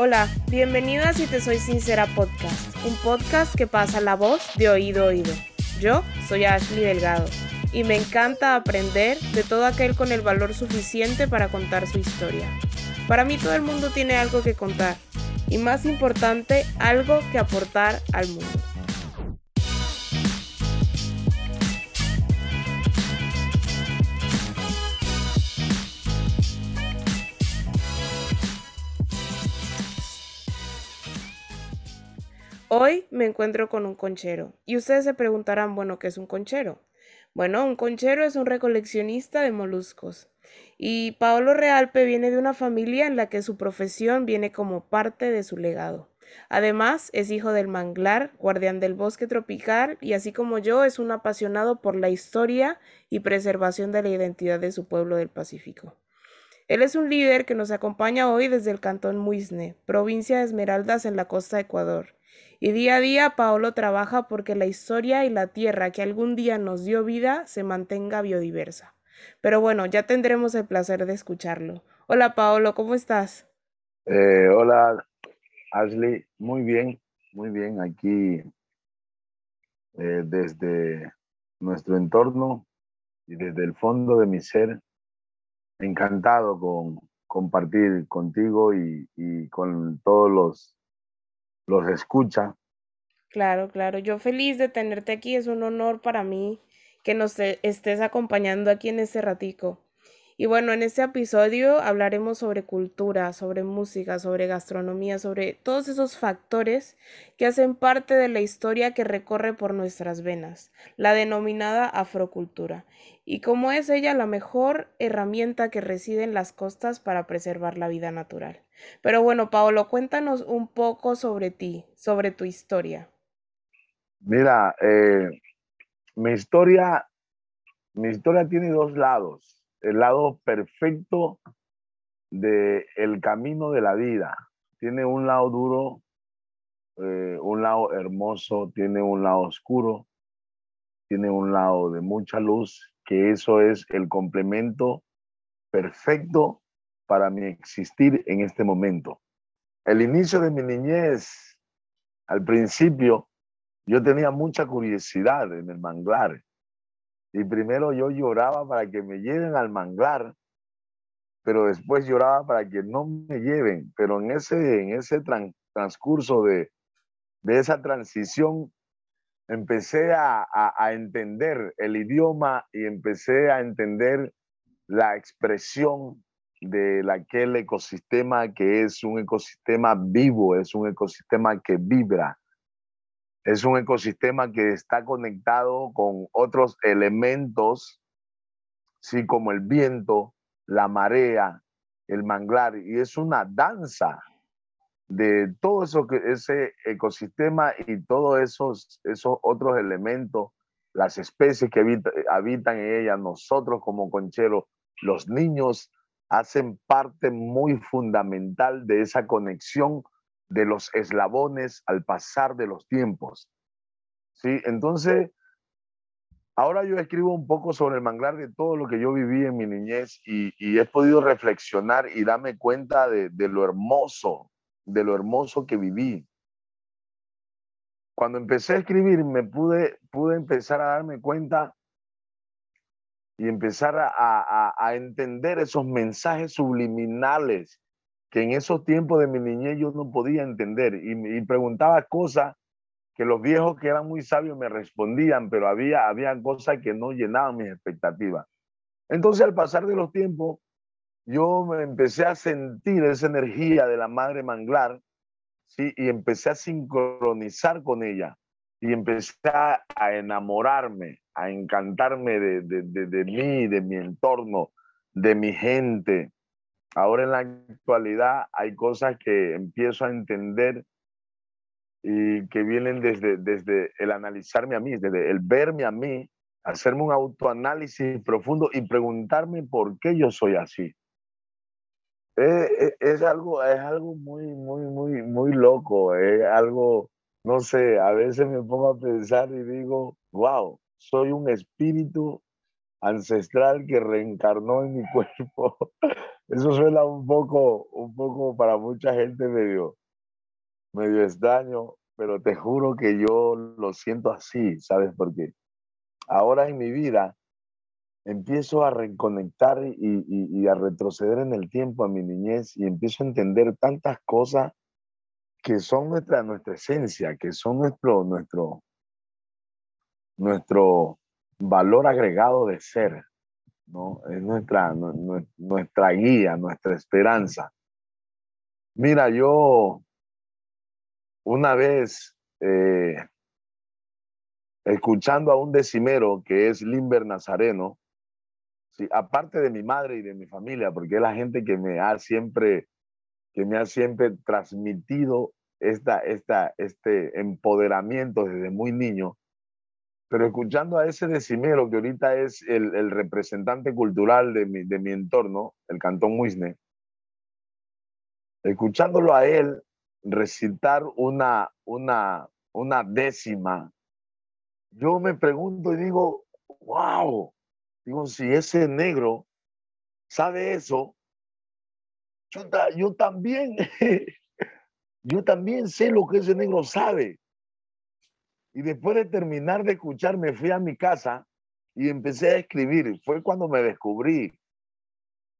Hola, bienvenido a Si Te Soy Sincera Podcast, un podcast que pasa la voz de oído a oído. Yo soy Ashley Delgado y me encanta aprender de todo aquel con el valor suficiente para contar su historia. Para mí todo el mundo tiene algo que contar y más importante, algo que aportar al mundo. Hoy me encuentro con un conchero y ustedes se preguntarán, bueno, ¿qué es un conchero? Bueno, un conchero es un recoleccionista de moluscos. Y Paolo Realpe viene de una familia en la que su profesión viene como parte de su legado. Además, es hijo del manglar, guardián del bosque tropical y así como yo es un apasionado por la historia y preservación de la identidad de su pueblo del Pacífico. Él es un líder que nos acompaña hoy desde el cantón Muisne, provincia de Esmeraldas en la costa de Ecuador. Y día a día Paolo trabaja porque la historia y la tierra que algún día nos dio vida se mantenga biodiversa. Pero bueno, ya tendremos el placer de escucharlo. Hola Paolo, ¿cómo estás? Eh, hola Ashley, muy bien, muy bien aquí eh, desde nuestro entorno y desde el fondo de mi ser, encantado con compartir contigo y, y con todos los los escucha. Claro, claro. Yo feliz de tenerte aquí. Es un honor para mí que nos estés acompañando aquí en este ratico. Y bueno, en este episodio hablaremos sobre cultura, sobre música, sobre gastronomía, sobre todos esos factores que hacen parte de la historia que recorre por nuestras venas, la denominada afrocultura, y cómo es ella la mejor herramienta que reside en las costas para preservar la vida natural. Pero bueno, Paolo, cuéntanos un poco sobre ti, sobre tu historia. Mira, eh, mi historia, mi historia tiene dos lados el lado perfecto del el camino de la vida. Tiene un lado duro, eh, un lado hermoso, tiene un lado oscuro, tiene un lado de mucha luz, que eso es el complemento perfecto para mi existir en este momento. El inicio de mi niñez, al principio, yo tenía mucha curiosidad en el manglar y primero yo lloraba para que me lleven al manglar, pero después lloraba para que no me lleven. Pero en ese, en ese transcurso de, de esa transición, empecé a, a, entender el idioma y empecé a entender la expresión de aquel ecosistema que es un ecosistema vivo, es un ecosistema que vibra, es un ecosistema que está conectado con otros elementos, sí, como el viento, la marea, el manglar, y es una danza de todo eso ese ecosistema y todos esos, esos otros elementos, las especies que habitan en ella, nosotros como concheros, los niños hacen parte muy fundamental de esa conexión de los eslabones al pasar de los tiempos. ¿Sí? Entonces, ahora yo escribo un poco sobre el manglar de todo lo que yo viví en mi niñez y, he podido reflexionar y darme cuenta de, lo hermoso, de lo hermoso que viví. Cuando empecé a escribir, me pude, pude empezar a darme cuenta y empezar a, a entender esos mensajes subliminales que en esos tiempos de mi niñez yo no podía entender y, preguntaba cosas que los viejos que eran muy sabios me respondían, pero había, había cosas que no llenaban mis expectativas. Entonces al pasar de los tiempos, yo me empecé a sentir esa energía de la madre manglar, ¿sí? Y empecé a sincronizar con ella y empecé a, enamorarme, a encantarme de, de, de, de mí, de mi entorno, de mi gente, Ahora en la actualidad hay cosas que empiezo a entender y que vienen desde, desde el analizarme a mí, desde el verme a mí, hacerme un autoanálisis profundo y preguntarme por qué yo soy así. Es, es, es, algo, es algo muy, muy, muy, muy loco. Es algo, no sé, a veces me pongo a pensar y digo, wow, soy un espíritu ancestral que reencarnó en mi cuerpo. Eso suena un poco, un poco para mucha gente medio, medio extraño, pero te juro que yo lo siento así, ¿sabes? Porque ahora en mi vida empiezo a reconectar y, y, a retroceder en el tiempo a mi niñez y empiezo a entender tantas cosas que son nuestra, nuestra esencia, que son nuestro, nuestro, nuestro valor agregado de ser, ¿no? Es nuestra, nuestra guía, nuestra esperanza. Mira, yo una vez eh, escuchando a un decimero que es Limber Nazareno, sí, aparte de mi madre y de mi familia, porque es la gente que me ha siempre, que me ha siempre transmitido esta, esta, este empoderamiento desde muy niño, pero escuchando a ese decimero que ahorita es el, representante cultural de mi, entorno, el Cantón Muisne, escuchándolo a él recitar una, una, décima, yo me pregunto y digo, wow, digo, si ese negro sabe eso, yo también, yo también sé lo que ese negro sabe. Y después de terminar de escuchar, me fui a mi casa y empecé a escribir. Fue cuando me descubrí.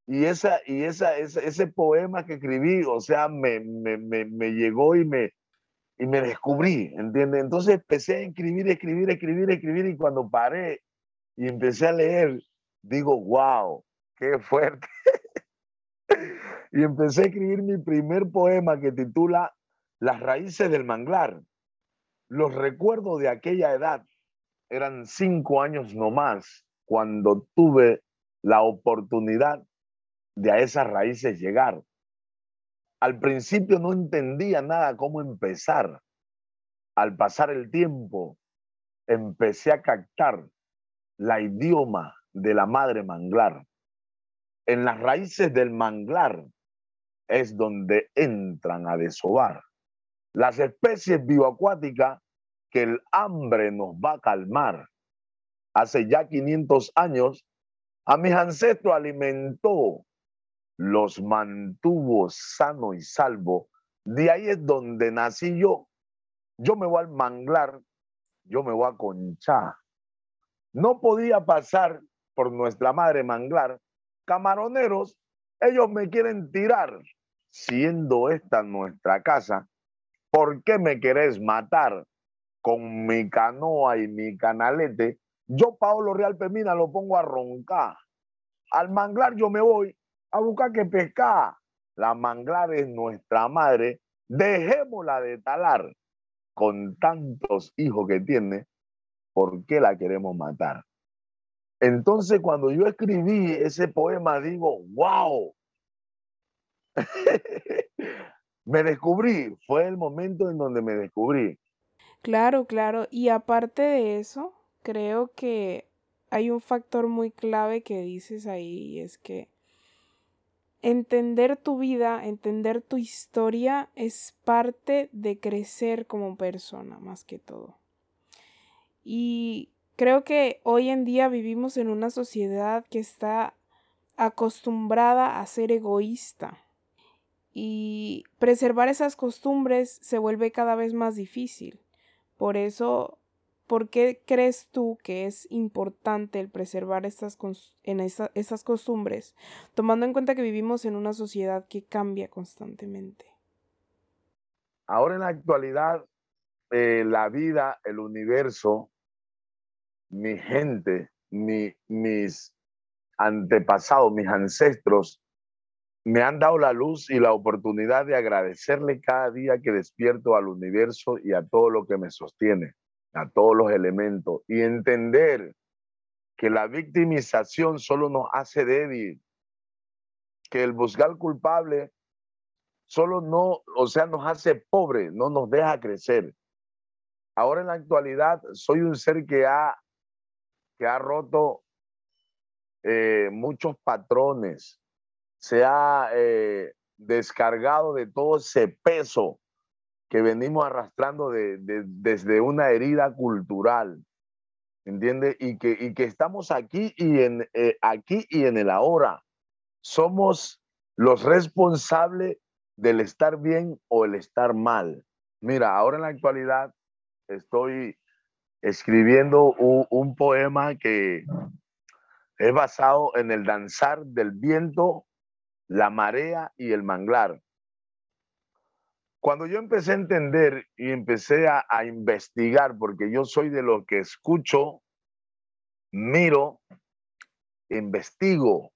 Y, esa, y esa, ese poema que escribí, o sea, me, me, me, llegó y me, y me descubrí, ¿entiendes? Entonces empecé a escribir, escribir, escribir, escribir y cuando paré y empecé a leer, digo, wow, qué fuerte. y empecé a escribir mi primer poema que titula Las raíces del manglar. Los recuerdos de aquella edad eran cinco años no más cuando tuve la oportunidad de a esas raíces llegar. Al principio no entendía nada cómo empezar. Al pasar el tiempo, empecé a captar la idioma de la madre manglar. En las raíces del manglar es donde entran a desovar las especies bioacuáticas que el hambre nos va a calmar. Hace ya 500 años, a mis ancestros alimentó, los mantuvo sano y salvo. De ahí es donde nací yo. Yo me voy al manglar, yo me voy a conchar. No podía pasar por nuestra madre manglar. Camaroneros, ellos me quieren tirar. Siendo esta nuestra casa, ¿por qué me querés matar? Con mi canoa y mi canalete, yo, Paolo Real Pemina, lo pongo a roncar. Al manglar yo me voy a buscar que pescar. La manglar es nuestra madre, dejémosla de talar. Con tantos hijos que tiene, ¿por qué la queremos matar? Entonces, cuando yo escribí ese poema, digo, wow, me descubrí, fue el momento en donde me descubrí. Claro, claro. Y aparte de eso, creo que hay un factor muy clave que dices ahí y es que entender tu vida, entender tu historia es parte de crecer como persona más que todo. Y creo que hoy en día vivimos en una sociedad que está acostumbrada a ser egoísta y preservar esas costumbres se vuelve cada vez más difícil. Por eso, ¿por qué crees tú que es importante el preservar estas, en costumbres, tomando en cuenta que vivimos en una sociedad que cambia constantemente? Ahora en la actualidad, eh, la vida, el universo, mi gente, mis antepasados, mis ancestros, me han dado la luz y la oportunidad de agradecerle cada día que despierto al universo y a todo lo que me sostiene, a todos los elementos, y entender que la victimización solo nos hace débil, que el buscar culpable solo no, o sea, nos hace pobre, no nos deja crecer. Ahora en la actualidad soy un ser que ha, que ha roto eh, muchos patrones, se ha eh, descargado de todo ese peso que venimos arrastrando desde una herida cultural. ¿entiende? Y que, y que estamos aquí y, en, eh, aquí y en el ahora. Somos los responsables del estar bien o el estar mal. Mira, ahora en la actualidad estoy escribiendo un, poema que es basado en el danzar del viento, la marea y el manglar. Cuando yo empecé a entender y empecé a, investigar, porque yo soy de los que escucho, miro, investigo,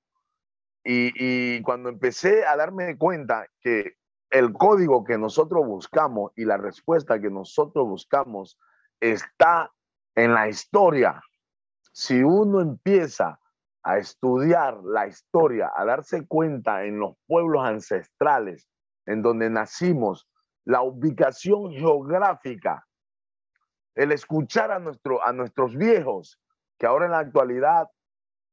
y, cuando empecé a darme cuenta que el código que nosotros buscamos y la respuesta que nosotros buscamos está en la historia. Si uno empieza a estudiar la historia, a darse cuenta en los pueblos ancestrales en donde nacimos, la ubicación geográfica, el escuchar a, nuestro, a nuestros viejos, que ahora en la actualidad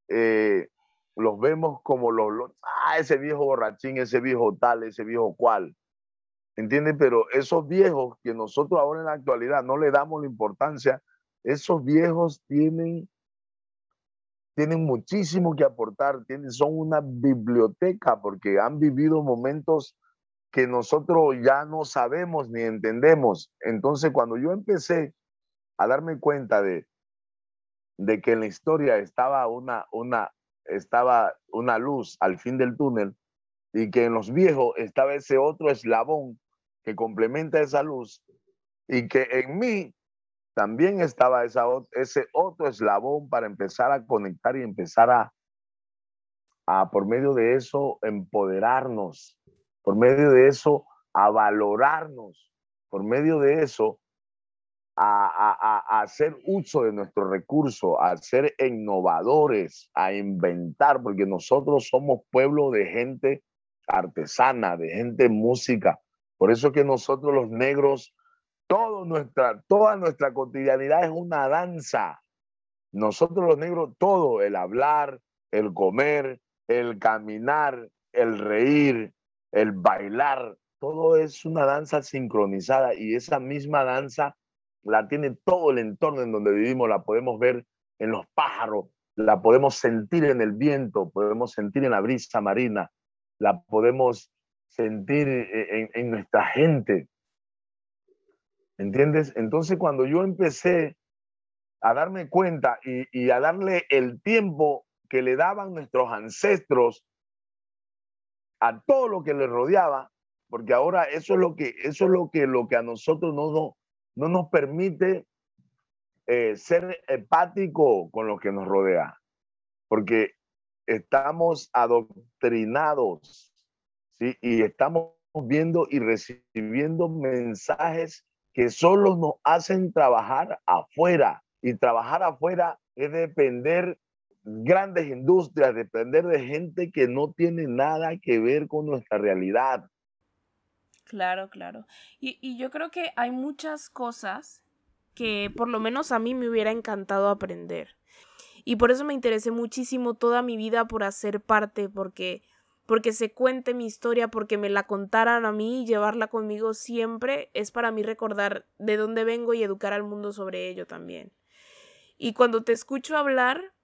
eh, los vemos como los, ah, ese viejo borrachín, ese viejo tal, ese viejo cual. ¿Entienden? Pero esos viejos que nosotros ahora en la actualidad no le damos la importancia, esos viejos tienen, tienen muchísimo que aportar, tienen, son una biblioteca porque han vivido momentos que nosotros ya no sabemos ni entendemos. Entonces, cuando yo empecé a darme cuenta de, de que en la historia estaba una, una, estaba una luz al fin del túnel y que en los viejos estaba ese otro eslabón que complementa esa luz y que en mí también estaba ese otro eslabón para empezar a conectar y empezar a, por medio de eso, empoderarnos, por medio de eso, a valorarnos, por medio de eso, a, hacer uso de nuestros recursos, a ser innovadores, a inventar, porque nosotros somos pueblo de gente artesana, de gente música. Por eso que nosotros los negros, todo nuestra, toda nuestra cotidianidad es una danza. Nosotros los negros, todo, el hablar, el comer, el caminar, el reír, el bailar, todo es una danza sincronizada y esa misma danza la tiene todo el entorno en donde vivimos, la podemos ver en los pájaros, la podemos sentir en el viento, podemos sentir en la brisa marina, la podemos sentir en, nuestra gente. ¿Entiendes? Entonces cuando yo empecé a darme cuenta y, a darle el tiempo que le daban nuestros ancestros a todo lo que les rodeaba, porque ahora eso es lo que, eso es lo que, lo que a nosotros no, no nos permite eh, ser empático con lo que nos rodea, porque estamos adoctrinados, ¿sí? Y estamos viendo y recibiendo mensajes que solo nos hacen trabajar afuera. Y trabajar afuera es depender grandes industrias, depender de gente que no tiene nada que ver con nuestra realidad. Claro, claro. Y, yo creo que hay muchas cosas que por lo menos a mí me hubiera encantado aprender. Y por eso me interesé muchísimo toda mi vida por hacer parte, porque porque se cuente mi historia, porque me la contaran a mí y llevarla conmigo siempre, es para mí recordar de dónde vengo y educar al mundo sobre ello también. Y cuando te escucho hablar,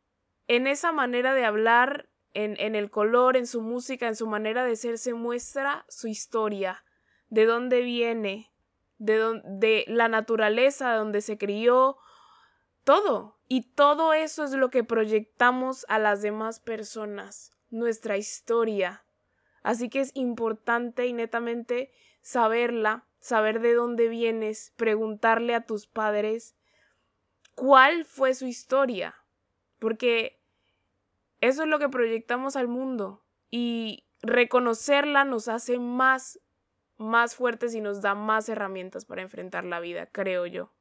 en esa manera de hablar, en, en el color, en su música, en su manera de ser, se muestra su historia, de dónde viene, de, de la naturaleza, de donde se crió, todo. Y todo eso es lo que proyectamos a las demás personas, nuestra historia. Así que es importante y netamente saberla, saber de dónde vienes, preguntarle a tus padres cuál fue su historia, porque eso es lo que proyectamos al mundo y reconocerla nos hace más más fuertes y nos da más herramientas para enfrentar la vida, creo yo.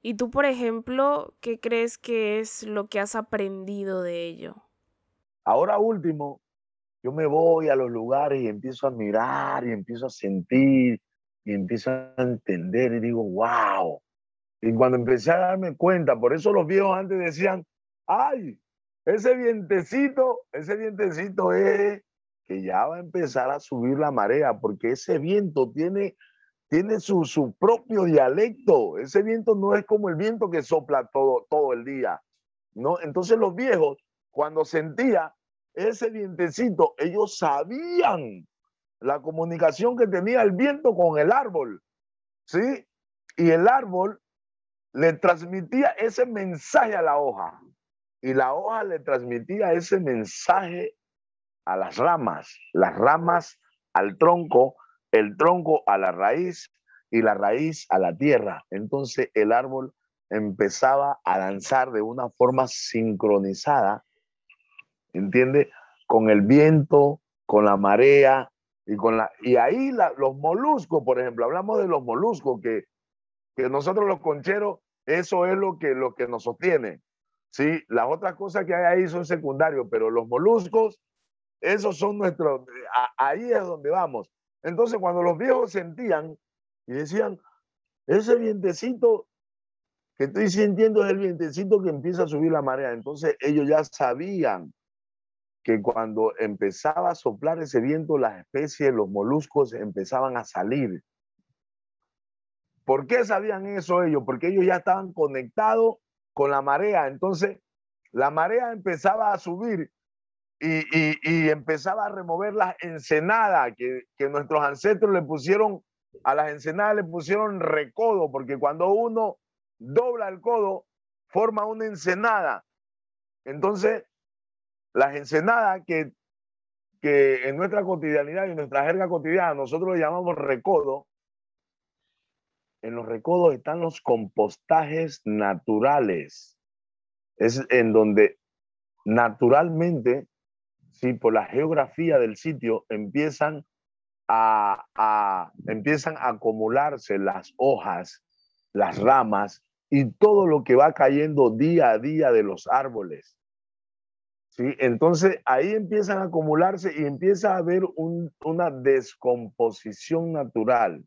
Y tú, por ejemplo, ¿qué crees que es lo que has aprendido de ello? Ahora último, yo me voy a los lugares y empiezo a mirar y empiezo a sentir y empiezo a entender y digo, wow. Y cuando empecé a darme cuenta, por eso los viejos antes decían, ay, ese vientecito, ese vientecito es que ya va a empezar a subir la marea, porque ese viento tiene, tiene su, su propio dialecto. Ese viento no es como el viento que sopla todo, el día, ¿no? Entonces los viejos, cuando sentía ese vientecito, ellos sabían la comunicación que tenía el viento con el árbol, ¿sí? Y el árbol le transmitía ese mensaje a la hoja y la hoja le transmitía ese mensaje a las ramas, las ramas al tronco, el tronco a la raíz y la raíz a la tierra. Entonces el árbol empezaba a danzar de una forma sincronizada, ¿entiende? Con el viento, con la marea y con la... Y ahí los moluscos, por ejemplo, hablamos de los moluscos, que, que nosotros los concheros, eso es lo que, lo que nos sostiene. Sí, las otras cosas que hay ahí son secundarios, pero los moluscos, esos son nuestros, ahí es donde vamos. Entonces, cuando los viejos sentían y decían, ese vientecito que estoy sintiendo es el vientecito que empieza a subir la marea. Entonces, ellos ya sabían que cuando empezaba a soplar ese viento, las especies, los moluscos empezaban a salir. ¿Por qué sabían eso ellos? Porque ellos ya estaban conectados con la marea. Entonces, la marea empezaba a subir y, empezaba a remover las ensenadas que, que, nuestros ancestros le pusieron, a las ensenadas le pusieron recodo, porque cuando uno dobla el codo, forma una ensenada. Entonces, las ensenadas que, que en nuestra cotidianidad y en nuestra jerga cotidiana nosotros llamamos recodo, en los recodos están los compostajes naturales. Es en donde naturalmente sí, por la geografía del sitio empiezan a, empiezan a acumularse las hojas, las ramas y todo lo que va cayendo día a día de los árboles. ¿Sí? Entonces ahí empiezan a acumularse y empieza a haber una descomposición natural.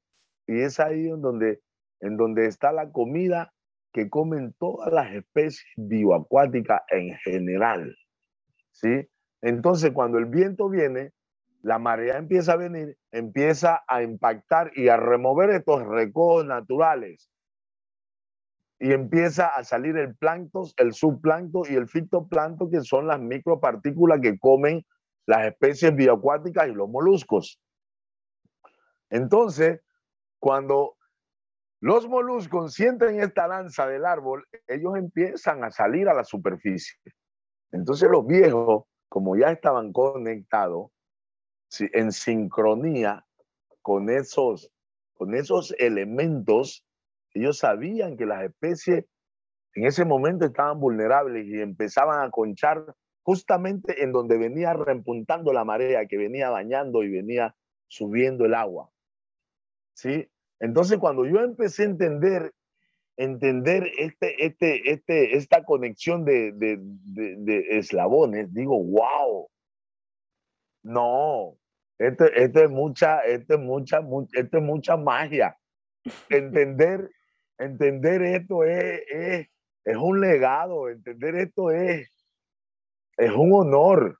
Y es ahí en donde, en donde está la comida que comen todas las especies bioacuáticas en general. ¿sí? Entonces, cuando el viento viene, la marea empieza a venir, empieza a impactar y a remover estos recodos naturales. Y empieza a salir el plancton, el subplancton y el fitoplancton, que son las micropartículas que comen las especies bioacuáticas y los moluscos. Entonces, cuando los moluscos sienten esta danza del árbol, ellos empiezan a salir a la superficie. Entonces los viejos como ya estaban conectados en sincronía con esos, con esos elementos, ellos sabían que las especies en ese momento estaban vulnerables y empezaban a conchar justamente en donde venía repuntando la marea, que venía bañando y venía subiendo el agua. ¿Sí? Entonces, cuando yo empecé a entender entender este, este, este, esta conexión de, de, de, eslabones, digo, wow, no, esto, esto, es mucha, esto es mucha, esto es mucha magia. Entender, entender esto es, es, es, un legado, entender esto es, es un honor,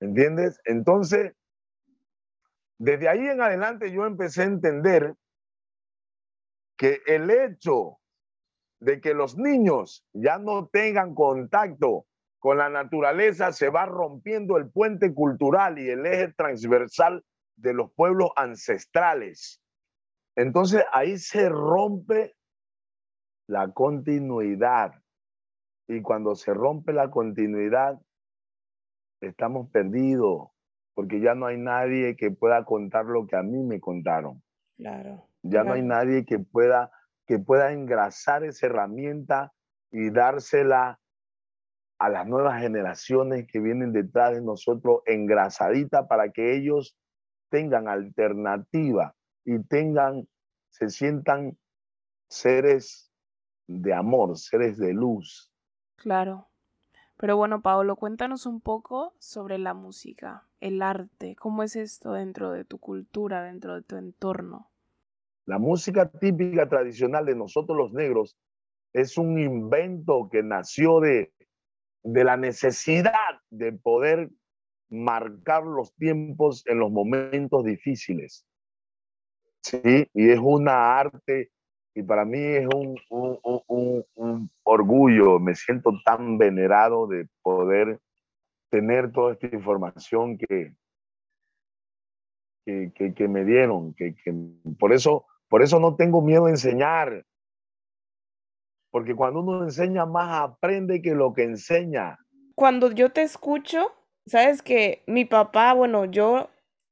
¿entiendes? Entonces, desde ahí en adelante yo empecé a entender que el hecho de que los niños ya no tengan contacto con la naturaleza, se va rompiendo el puente cultural y el eje transversal de los pueblos ancestrales. Entonces ahí se rompe la continuidad. Y cuando se rompe la continuidad, estamos perdidos, porque ya no hay nadie que pueda contar lo que a mí me contaron. Claro. Ya no hay nadie que pueda que pueda engrasar esa herramienta y dársela a las nuevas generaciones que vienen detrás de nosotros engrasadita para que ellos tengan alternativa y tengan, se sientan seres de amor, seres de luz. Claro. Pero bueno, Paolo, cuéntanos un poco sobre la música, el arte, cómo es esto dentro de tu cultura, dentro de tu entorno. La música típica tradicional de nosotros los negros es un invento que nació de, de la necesidad de poder marcar los tiempos en los momentos difíciles. Sí, y es una arte y para mí es un, un, orgullo, me siento tan venerado de poder tener toda esta información que, que, que, me dieron, que, que, por, eso, por eso no tengo miedo a enseñar, porque cuando uno enseña más aprende que lo que enseña. Cuando yo te escucho, sabes que mi papá, bueno, yo,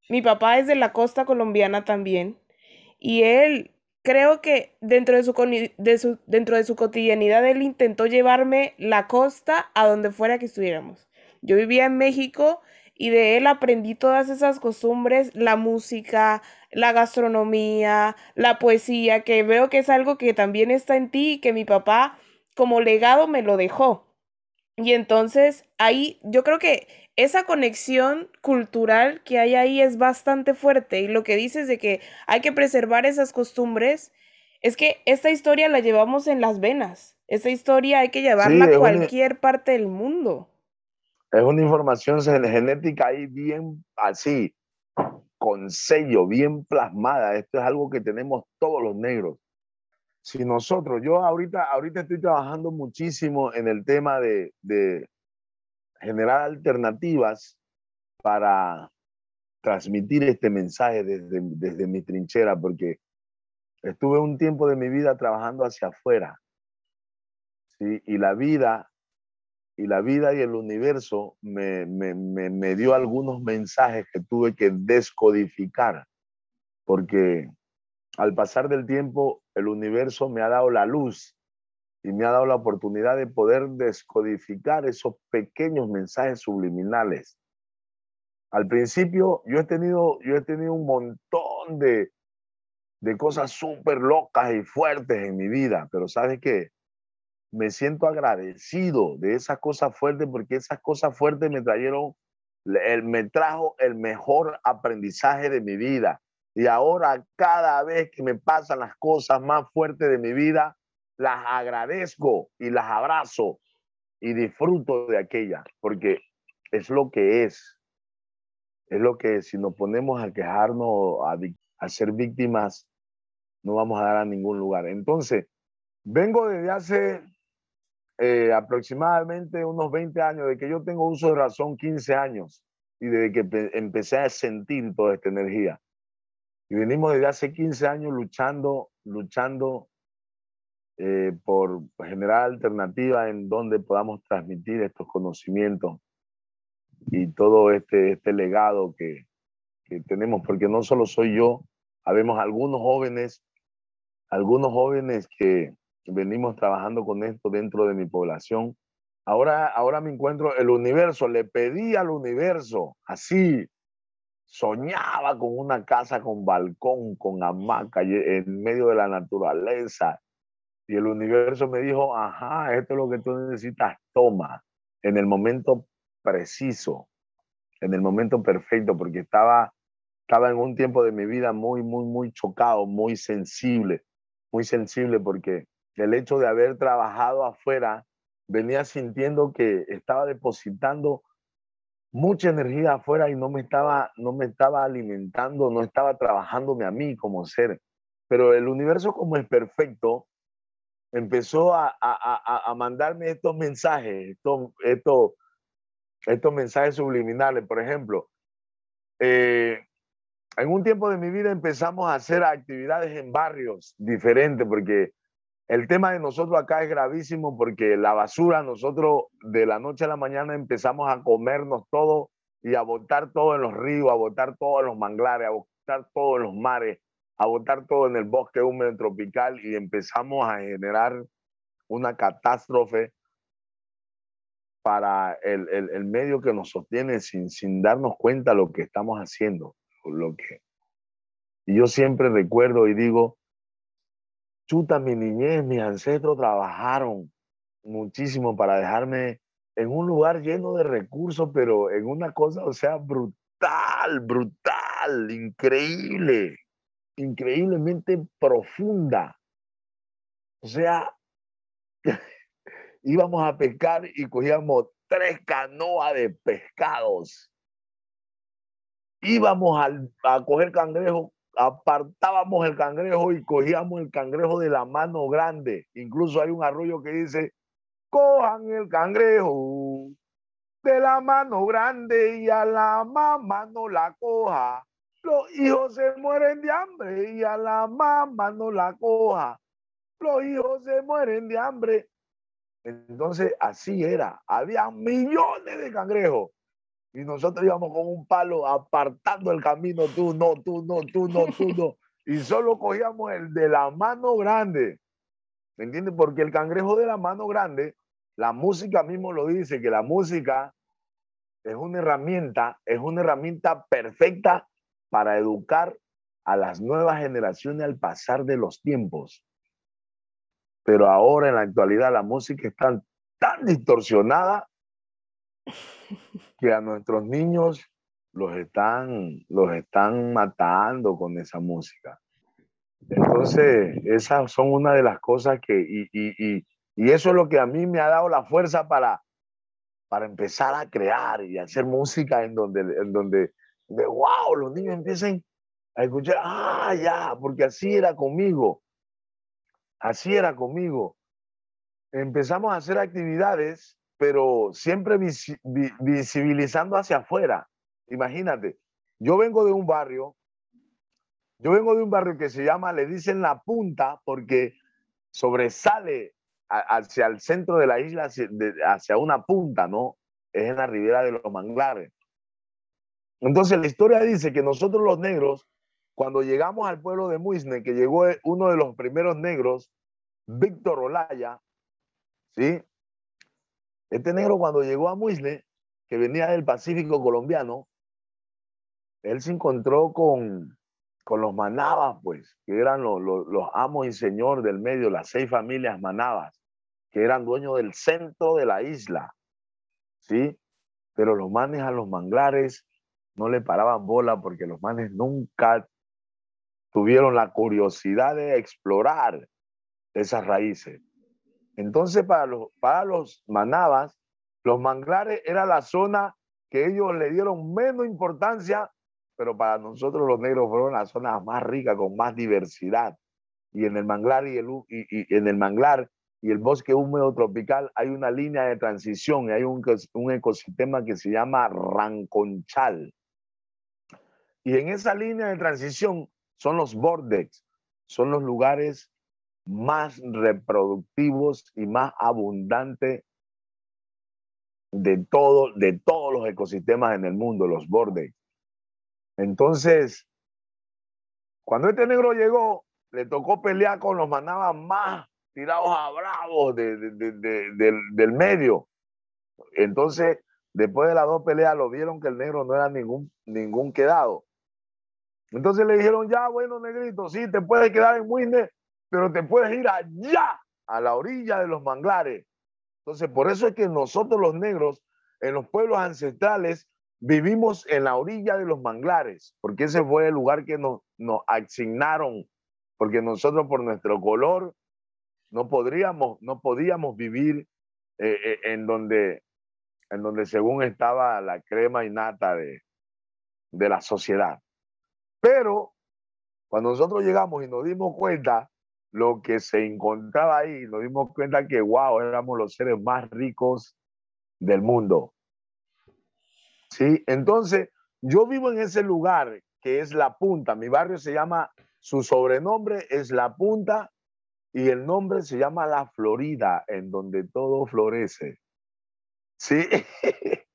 mi papá es de la costa colombiana también, y él creo que dentro de su, de su, dentro de su cotidianidad él intentó llevarme la costa a donde fuera que estuviéramos. Yo vivía en México y de él aprendí todas esas costumbres, la música, la gastronomía, la poesía, que veo que es algo que también está en ti y que mi papá como legado me lo dejó. Y entonces ahí yo creo que esa conexión cultural que hay ahí es bastante fuerte y lo que dices de que hay que preservar esas costumbres es que esta historia la llevamos en las venas. Esta historia hay que llevarla a cualquier parte del mundo. Es una información genética ahí bien así, con sello, bien plasmada. Esto es algo que tenemos todos los negros. Si nosotros, yo ahorita, ahorita estoy trabajando muchísimo en el tema de, de generar alternativas para transmitir este mensaje desde, desde mi trinchera, porque estuve un tiempo de mi vida trabajando hacia afuera. ¿sí? Y la vida y la vida y el universo me, me, me, me, dio algunos mensajes que tuve que descodificar, porque al pasar del tiempo el universo me ha dado la luz y me ha dado la oportunidad de poder descodificar esos pequeños mensajes subliminales. Al principio yo he tenido, yo he tenido un montón de, de cosas súper locas y fuertes en mi vida, pero ¿sabes qué? Me siento agradecido de esas cosas fuertes porque esas cosas fuertes me trajeron, me trajo el mejor aprendizaje de mi vida. Y ahora cada vez que me pasan las cosas más fuertes de mi vida, las agradezco y las abrazo y disfruto de aquellas, porque es lo que es. Es lo que si nos ponemos a quejarnos, a, ser víctimas, no vamos a dar a ningún lugar. Entonces, vengo desde hace eh, aproximadamente unos 20 años, de que yo tengo uso de razón 15 años y desde que empecé a sentir toda esta energía. Y venimos desde hace 15 años luchando, luchando eh, por generar alternativas en donde podamos transmitir estos conocimientos y todo este, este legado que, que tenemos, porque no solo soy yo, habemos algunos jóvenes, algunos jóvenes que venimos trabajando con esto dentro de mi población. Ahora, ahora me encuentro el universo, le pedí al universo, así, soñaba con una casa con balcón, con hamaca, en medio de la naturaleza, y el universo me dijo, ajá, esto es lo que tú necesitas, toma, en el momento preciso, en el momento perfecto, porque estaba, estaba en un tiempo de mi vida muy, muy, muy chocado, muy sensible, muy sensible, porque el hecho de haber trabajado afuera, venía sintiendo que estaba depositando mucha energía afuera y no me estaba, no me estaba alimentando, no estaba trabajándome a mí como ser. Pero el universo como es perfecto, empezó a, a, a, mandarme estos mensajes, estos, estos, estos mensajes subliminales. Por ejemplo, eh, en un tiempo de mi vida empezamos a hacer actividades en barrios diferentes, porque el tema de nosotros acá es gravísimo, porque la basura, nosotros de la noche a la mañana empezamos a comernos todo y a botar todo en los ríos, a botar todo en los manglares, a botar todo en los mares a botar todo en el bosque húmedo tropical y empezamos a generar una catástrofe para el, el, el, medio que nos sostiene sin, sin darnos cuenta lo que estamos haciendo. Lo que... Y yo siempre recuerdo y digo, chuta, mi niñez, mis ancestros trabajaron muchísimo para dejarme en un lugar lleno de recursos, pero en una cosa, o sea, brutal, brutal, increíble increíblemente profunda. O sea, íbamos a pescar y cogíamos tres canoas de pescados. Íbamos a, a coger cangrejos apartábamos el cangrejo y cogíamos el cangrejo de la mano grande. Incluso hay un arroyo que dice, cojan el cangrejo de la mano grande y a la mamá no la coja. Los hijos se mueren de hambre y a la mamá no la coja. Los hijos se mueren de hambre. Entonces, así era. Había millones de cangrejos. Y nosotros íbamos con un palo apartando el camino. Tú no, tú no, tú no, tú no. Y solo cogíamos el de la mano grande. ¿Me entiendes? Porque el cangrejo de la mano grande, la música mismo lo dice, que la música es una herramienta, es una herramienta perfecta para educar a las nuevas generaciones al pasar de los tiempos. Pero ahora en la actualidad la música está tan distorsionada que a nuestros niños los están, los están matando con esa música. Entonces, esas son una de las cosas que, y, y, y, eso es lo que a mí me ha dado la fuerza para, para empezar a crear y hacer música en donde, en donde de wow, los niños empiecen a escuchar, ah, ya, porque así era conmigo, así era conmigo. Empezamos a hacer actividades, pero siempre visibilizando hacia afuera. Imagínate, yo vengo de un barrio, yo vengo de un barrio que se llama, le dicen la punta, porque sobresale hacia el centro de la isla, hacia, una punta, ¿no? Es en la ribera de los manglares. Entonces la historia dice que nosotros los negros, cuando llegamos al pueblo de Muisne, que llegó uno de los primeros negros, Víctor Olaya, ¿sí? Este negro cuando llegó a Muisne, que venía del Pacífico colombiano, él se encontró con, con los manabas, pues, que eran los, los, amos y señor del medio, las seis familias manabas, que eran dueños del centro de la isla, ¿sí? Pero los manes a los manglares no le paraban bola porque los manes nunca tuvieron la curiosidad de explorar esas raíces. Entonces, para los, para los manabas, los manglares era la zona que ellos le dieron menos importancia pero para nosotros los negros fueron las zonas más ricas, con más diversidad. Y en el manglar y, el, y, en el manglar y el bosque húmedo tropical hay una línea de transición y hay un, un ecosistema que se llama Ranconchal. Y en esa línea de transición son los bordex, son los lugares más reproductivos y más abundantes de, todo, de todos los ecosistemas en el mundo, los bordex. Entonces, cuando este negro llegó, le tocó pelear con los manabas más tirados a bravos del, medio. Entonces, después de las dos peleas, lo vieron que el negro no era ningún, ningún quedado. Entonces le dijeron, ya, bueno, negrito, sí, te puedes quedar en Muisne, pero te puedes ir allá, a la orilla de los manglares. Entonces, por eso es que nosotros los negros, en los pueblos ancestrales, Vivimos en la orilla de los manglares, porque ese fue el lugar que nos, nos asignaron, porque nosotros por nuestro color no podríamos, no podíamos vivir eh, eh, en, donde, en donde según estaba la crema innata de, de la sociedad. Pero cuando nosotros llegamos y nos dimos cuenta lo que se encontraba ahí, nos dimos cuenta que, wow, éramos los seres más ricos del mundo. ¿sí? Entonces, yo vivo en ese lugar que es La Punta. Mi barrio se llama, su sobrenombre es La Punta y el nombre se llama La Florida, en donde todo florece. Sí,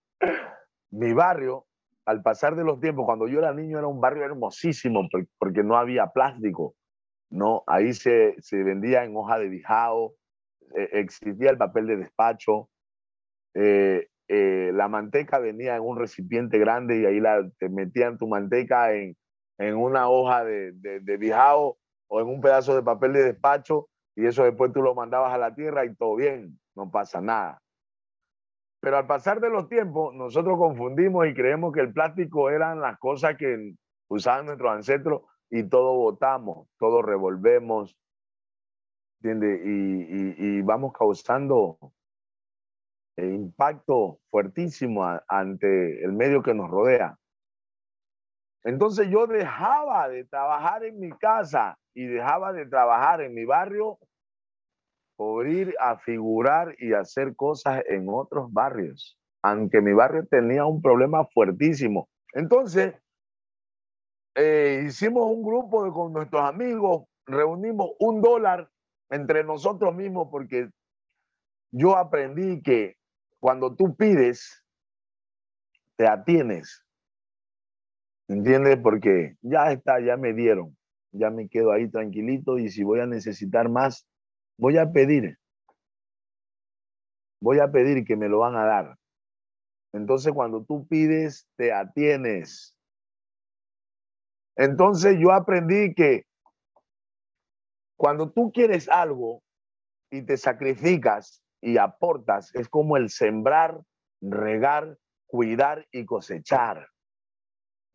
mi barrio, al pasar de los tiempos, cuando yo era niño, era un barrio hermosísimo porque no había plástico. No, ahí se, se vendía en hoja de bijao, eh, existía el papel de despacho, eh, eh, la manteca venía en un recipiente grande y ahí la, te metían tu manteca en, en una hoja de, de, de bijao o en un pedazo de papel de despacho y eso después tú lo mandabas a la tierra y todo bien, no pasa nada. Pero al pasar de los tiempos, nosotros confundimos y creemos que el plástico eran las cosas que usaban nuestros ancestros y todo botamos, todo revolvemos, ¿entiendes? Y, vamos causando e impacto fuertísimo ante el medio que nos rodea. Entonces yo dejaba de trabajar en mi casa y dejaba de trabajar en mi barrio por ir a figurar y hacer cosas en otros barrios, aunque mi barrio tenía un problema fuertísimo. Entonces, eh, hicimos un grupo de, con nuestros amigos, reunimos un dólar entre nosotros mismos porque yo aprendí que cuando tú pides, te atienes. ¿Entiendes? Porque ya está, ya me dieron, ya me quedo ahí tranquilito y si voy a necesitar más, voy a pedir. Voy a pedir que me lo van a dar. Entonces cuando tú pides, te atienes. Entonces yo aprendí que cuando tú quieres algo y te sacrificas y aportas, es como el sembrar, regar, cuidar y cosechar.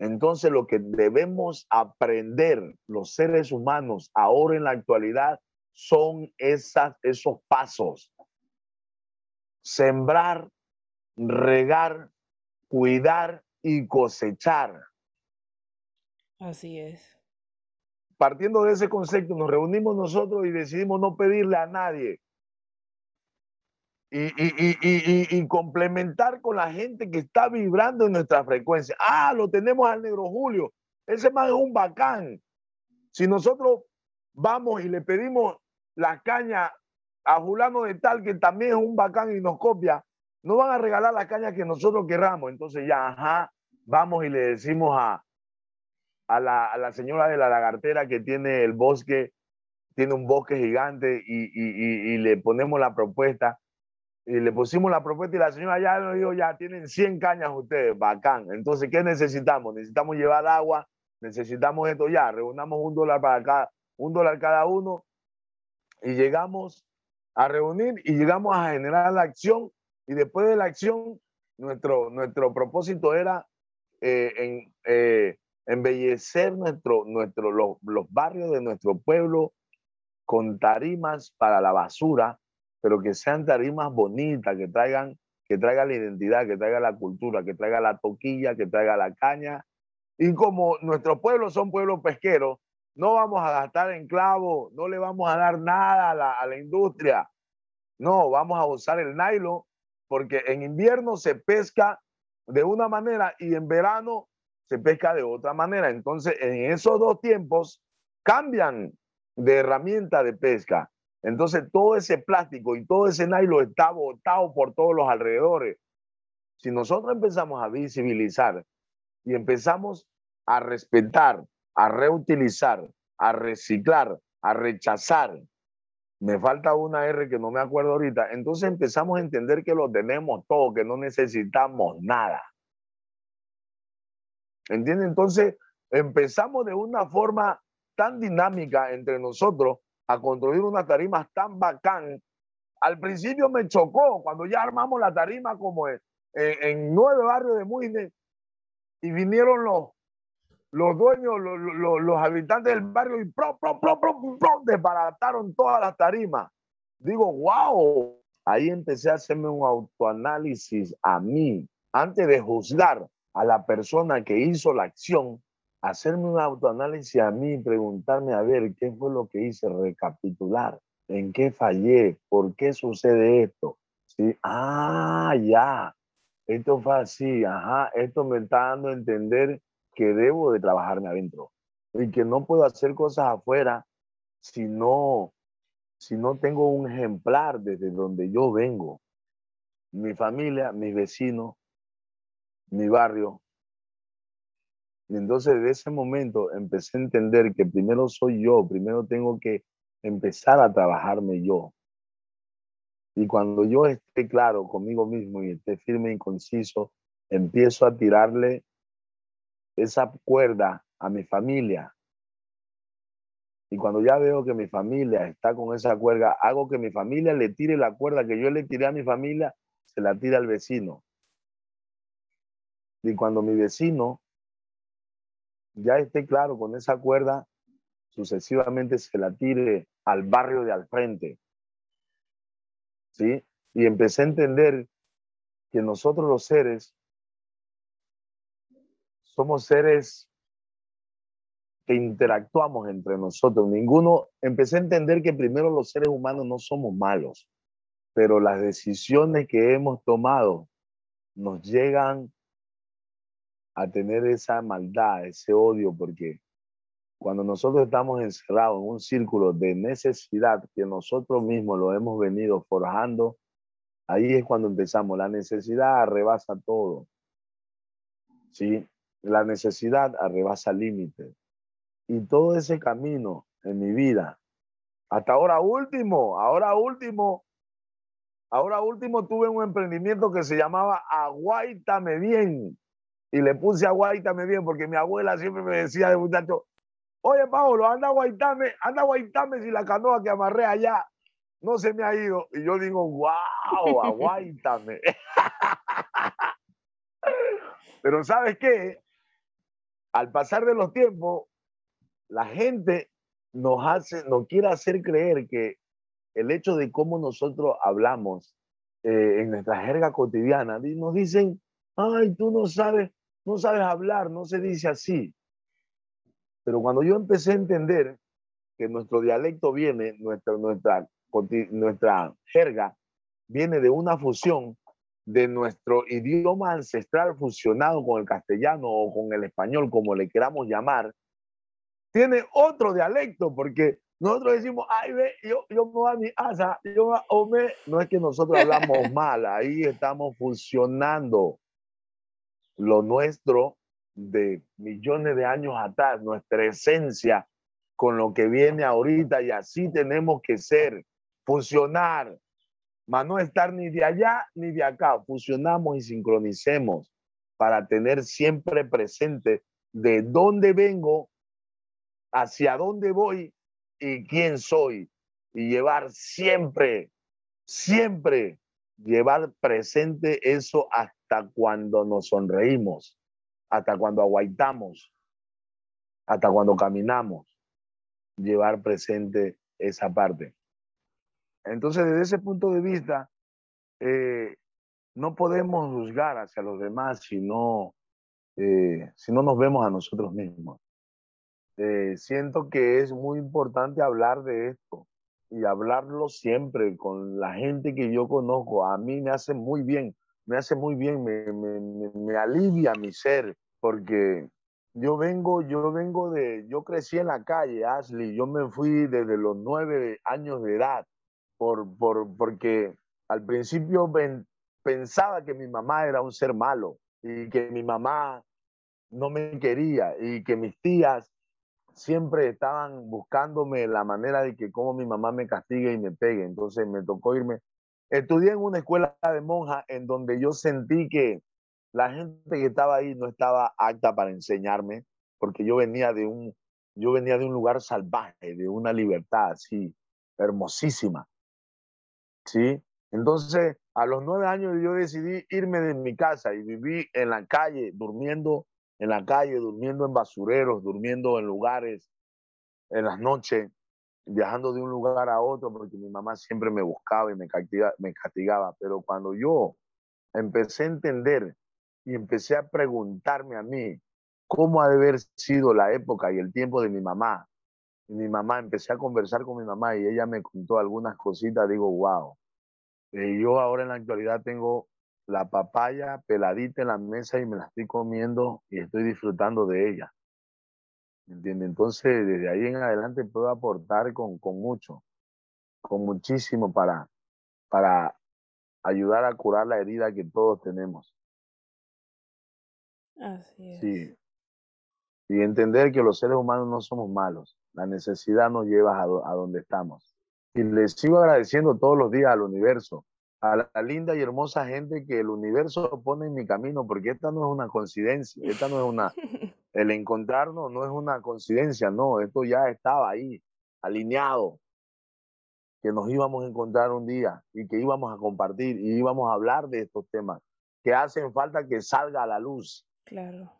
Entonces lo que debemos aprender los seres humanos ahora en la actualidad son esas, esos pasos. Sembrar, regar, cuidar y cosechar. Así es. Partiendo de ese concepto, nos reunimos nosotros y decidimos no pedirle a nadie. Y, y, complementar con la gente que está vibrando en nuestra frecuencia. Ah, lo tenemos al Negro Julio. Ese man es un bacán. Si nosotros vamos y le pedimos la caña a Julano de tal, que también es un bacán y nos copia, no van a regalar la caña que nosotros querramos. Entonces ya, ajá, vamos y le decimos a, a, la, señora de la lagartera que tiene el bosque, tiene un bosque gigante y, le ponemos la propuesta. Y le pusimos la propuesta y la señora ya nos dijo, ya tienen 100 cañas ustedes, bacán. Entonces, ¿qué necesitamos? Necesitamos llevar agua, necesitamos esto ya, reunamos un dólar para cada, un dólar cada uno y llegamos a reunir y llegamos a generar la acción y después de la acción nuestro, nuestro propósito era eh, en, eh, embellecer nuestro, nuestro, los, barrios de nuestro pueblo con tarimas para la basura, pero que sean tarimas bonitas, que traigan, que traigan la identidad, que traigan la cultura, que traiga la toquilla, que traiga la caña. Y como nuestros pueblos son pueblos pesqueros, no vamos a gastar en clavo, no le vamos a dar nada a la, a la industria. No, vamos a usar el nylon porque en invierno se pesca de una manera y en verano se pesca de otra manera. Entonces, en esos dos tiempos cambian de herramienta de pesca. Entonces, todo ese plástico y todo ese nylon está botado por todos los alrededores. Si nosotros empezamos a visibilizar y empezamos a respetar a reutilizar, a reciclar, a rechazar. Me falta una R que no me acuerdo ahorita. Entonces empezamos a entender que lo tenemos todo, que no necesitamos nada. ¿Entiende? Entonces empezamos de una forma tan dinámica entre nosotros a construir unas tarimas tan bacán. Al principio me chocó cuando ya armamos la tarima como en, en nueve barrios de Muine y vinieron los, los dueños, los, habitantes del barrio y pro, pro, pro, pro, desbarataron todas las tarimas. Digo, wow. Ahí empecé a hacerme un autoanálisis a mí, antes de juzgar a la persona que hizo la acción, hacerme un autoanálisis a mí y preguntarme a ver qué fue lo que hice, recapitular, en qué fallé, por qué sucede esto. ¿Sí? Ah, ya, esto fue así, ajá, esto me está dando a entender que debo de trabajarme adentro y que no puedo hacer cosas afuera si no, si no tengo un ejemplar desde donde yo vengo. Mi familia, mis vecinos, mi barrio. Y entonces de ese momento empecé a entender que primero soy yo, primero tengo que empezar a trabajarme yo. Y cuando yo esté claro conmigo mismo y esté firme y conciso, empiezo a tirarle esa cuerda a mi familia. Y cuando ya veo que mi familia está con esa cuerda, hago que mi familia le tire la cuerda que yo le tiré a mi familia, se la tira al vecino. Y cuando mi vecino ya esté claro con esa cuerda, sucesivamente se la tire al barrio de al frente. ¿Sí? Y empecé a entender que nosotros los seres somos seres que interactuamos entre nosotros. Ninguno, empecé a entender que primero los seres humanos no somos malos, pero las decisiones que hemos tomado nos llegan a tener esa maldad, ese odio, porque cuando nosotros estamos encerrados en un círculo de necesidad que nosotros mismos lo hemos venido forjando, ahí es cuando empezamos. La necesidad arrebasa todo. ¿Sí? La necesidad arrebasa límites. Y todo ese camino en mi vida, hasta ahora último, ahora último, ahora último tuve un emprendimiento que se llamaba Aguaitame Bien y le puse a guaitame bien porque mi abuela siempre me decía de muchacho, oye Pablo, anda guaitame, anda guaitame si la canoa que amarré allá no se me ha ido. Y yo digo, wow, aguáitame. Pero ¿sabes qué? Al pasar de los tiempos, la gente nos hace, nos quiere hacer creer que el hecho de cómo nosotros hablamos eh, en nuestra jerga cotidiana, nos dicen, ay, tú no sabes, no sabes hablar, no se dice así. Pero cuando yo empecé a entender que nuestro dialecto viene, nuestra, nuestra, nuestra jerga viene de una fusión de nuestro idioma ancestral fusionado con el castellano o con el español, como le queramos llamar, tiene otro dialecto, porque nosotros decimos, ay, ve, yo, yo me voy a mi casa, yo me, no es que nosotros hablamos mal, ahí estamos fusionando lo nuestro de millones de años atrás, nuestra esencia con lo que viene ahorita y así tenemos que ser, funcionar, mas no estar ni de allá ni de acá, fusionamos y sincronicemos para tener siempre presente de dónde vengo, hacia dónde voy y quién soy. Y llevar siempre, siempre llevar presente eso hasta cuando nos sonreímos, hasta cuando aguaitamos, hasta cuando caminamos, llevar presente esa parte. Entonces, desde ese punto de vista, eh, no podemos juzgar hacia los demás si no, eh, si no nos vemos a nosotros mismos. Eh, siento que es muy importante hablar de esto y hablarlo siempre con la gente que yo conozco. A mí me hace muy bien, me hace muy bien, me, me, me alivia mi ser, porque yo vengo, yo vengo de, yo crecí en la calle, Ashley, yo me fui desde los nueve años de edad, por, por, porque al principio pensaba que mi mamá era un ser malo y que mi mamá no me quería y que mis tías siempre estaban buscándome la manera de que como mi mamá me castigue y me pegue. Entonces me tocó irme. Estudié en una escuela de monjas en donde yo sentí que la gente que estaba ahí no estaba apta para enseñarme, porque yo venía de un, yo venía de un lugar salvaje, de una libertad así, hermosísima. ¿Sí? Entonces, a los nueve años yo decidí irme de mi casa y viví en la calle, durmiendo en la calle, durmiendo en basureros, durmiendo en lugares, en las noches, viajando de un lugar a otro, porque mi mamá siempre me buscaba y me castigaba, me castigaba. Pero cuando yo empecé a entender y empecé a preguntarme a mí cómo ha de haber sido la época y el tiempo de mi mamá, y mi mamá, empecé a conversar con mi mamá y ella me contó algunas cositas, digo, wow. Y eh, yo ahora en la actualidad tengo la papaya peladita en la mesa y me la estoy comiendo y estoy disfrutando de ella. ¿Entiende? Entonces, desde ahí en adelante puedo aportar con, con mucho, con muchísimo para, para ayudar a curar la herida que todos tenemos. Así es. Sí. Y entender que los seres humanos no somos malos. La necesidad nos lleva a, a donde estamos. Y les sigo agradeciendo todos los días al universo, a la linda y hermosa gente que el universo pone en mi camino, porque esta no es una coincidencia, esta no es una, el encontrarnos no es una coincidencia, no, esto ya estaba ahí, alineado, que nos íbamos a encontrar un día y que íbamos a compartir y íbamos a hablar de estos temas que hacen falta que salga a la luz. Claro.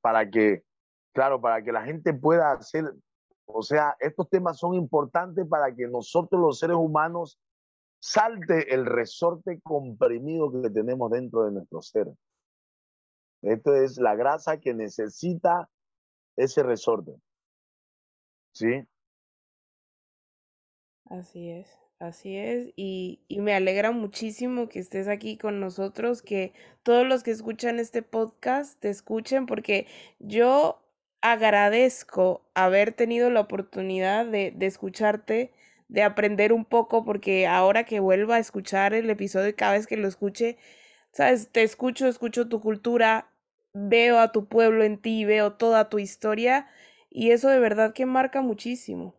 Para que, claro, para que la gente pueda hacer, o sea, estos temas son importantes para que nosotros los seres humanos salte el resorte comprimido que tenemos dentro de nuestro ser. Esto es la grasa que necesita ese resorte. ¿Sí? Así es, así es. Y, y me alegra muchísimo que estés aquí con nosotros, que todos los que escuchan este podcast te escuchen, porque yo agradezco haber tenido la oportunidad de, de escucharte, de aprender un poco, porque ahora que vuelva a escuchar el episodio cada vez que lo escuche, sabes, te escucho, escucho tu cultura, veo a tu pueblo en ti, veo toda tu historia y eso de verdad que marca muchísimo.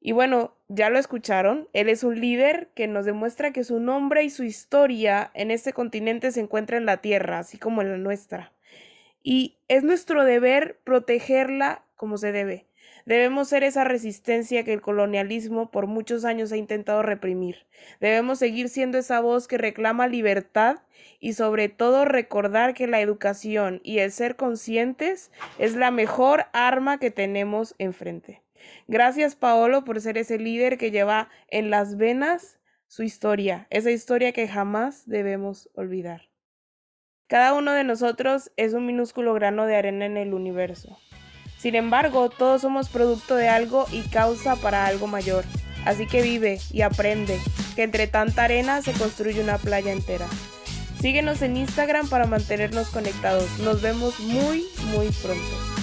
Y bueno, ya lo escucharon, él es un líder que nos demuestra que su nombre y su historia en este continente se encuentra en la tierra, así como en la nuestra. Y es nuestro deber protegerla como se debe. Debemos ser esa resistencia que el colonialismo por muchos años ha intentado reprimir. Debemos seguir siendo esa voz que reclama libertad y sobre todo recordar que la educación y el ser conscientes es la mejor arma que tenemos enfrente. Gracias Paolo por ser ese líder que lleva en las venas su historia, esa historia que jamás debemos olvidar. Cada uno de nosotros es un minúsculo grano de arena en el universo. Sin embargo, todos somos producto de algo y causa para algo mayor. Así que vive y aprende, que entre tanta arena se construye una playa entera. Síguenos en Instagram para mantenernos conectados. Nos vemos muy, muy pronto.